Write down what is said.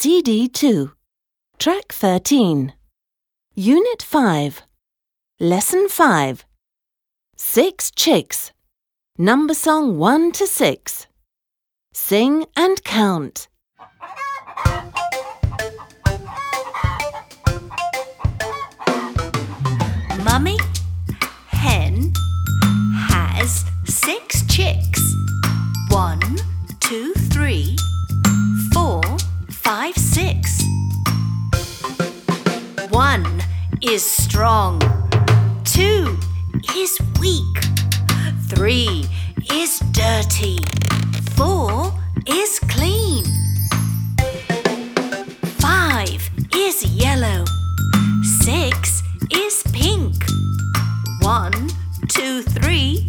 CD2. Track 13. Unit 5. Lesson 5. Six chicks. Number song 1 to 6. Sing and count. Mummy hen has six chicks. One is strong. Two is weak. Three is dirty. Four is clean. Five is yellow. Six is pink. One, two, three